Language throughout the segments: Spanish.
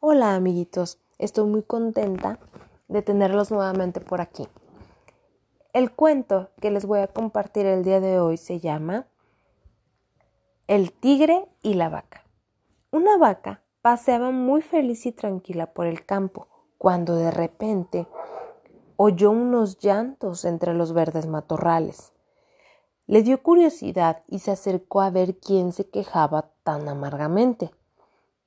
Hola amiguitos, estoy muy contenta de tenerlos nuevamente por aquí. El cuento que les voy a compartir el día de hoy se llama El tigre y la vaca. Una vaca paseaba muy feliz y tranquila por el campo cuando de repente oyó unos llantos entre los verdes matorrales. Le dio curiosidad y se acercó a ver quién se quejaba tan amargamente.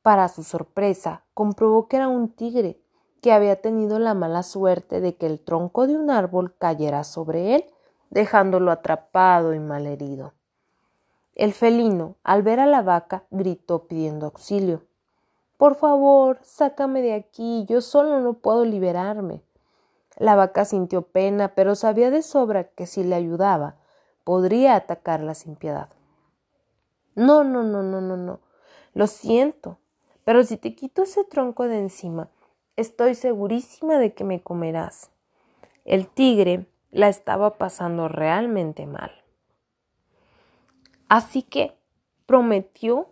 Para su sorpresa, comprobó que era un tigre que había tenido la mala suerte de que el tronco de un árbol cayera sobre él, dejándolo atrapado y malherido. El felino, al ver a la vaca, gritó pidiendo auxilio. Por favor, sácame de aquí, yo solo no puedo liberarme. La vaca sintió pena, pero sabía de sobra que si le ayudaba, podría atacarla sin piedad. No, no, no, no, no, no. Lo siento, pero si te quito ese tronco de encima, estoy segurísima de que me comerás. El tigre la estaba pasando realmente mal. Así que prometió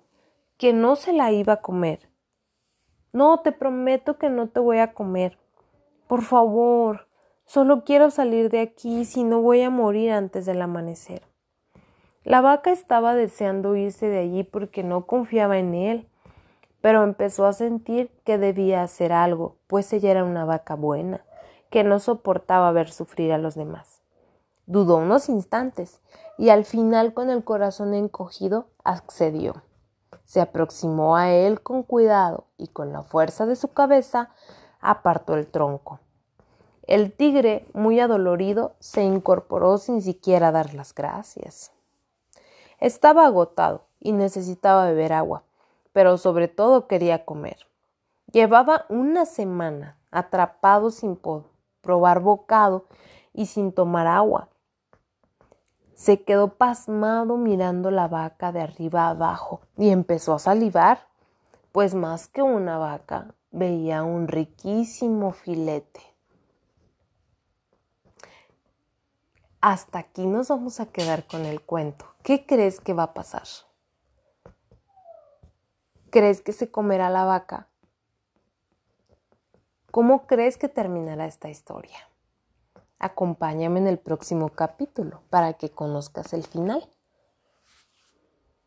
que no se la iba a comer. No, te prometo que no te voy a comer. Por favor, solo quiero salir de aquí si no voy a morir antes del amanecer. La vaca estaba deseando irse de allí porque no confiaba en él pero empezó a sentir que debía hacer algo, pues ella era una vaca buena, que no soportaba ver sufrir a los demás. Dudó unos instantes y al final con el corazón encogido accedió. Se aproximó a él con cuidado y con la fuerza de su cabeza apartó el tronco. El tigre, muy adolorido, se incorporó sin siquiera dar las gracias. Estaba agotado y necesitaba beber agua, pero sobre todo quería comer. Llevaba una semana atrapado sin probar bocado y sin tomar agua. Se quedó pasmado mirando la vaca de arriba abajo y empezó a salivar, pues más que una vaca veía un riquísimo filete. Hasta aquí nos vamos a quedar con el cuento. ¿Qué crees que va a pasar? ¿Crees que se comerá la vaca? ¿Cómo crees que terminará esta historia? Acompáñame en el próximo capítulo para que conozcas el final.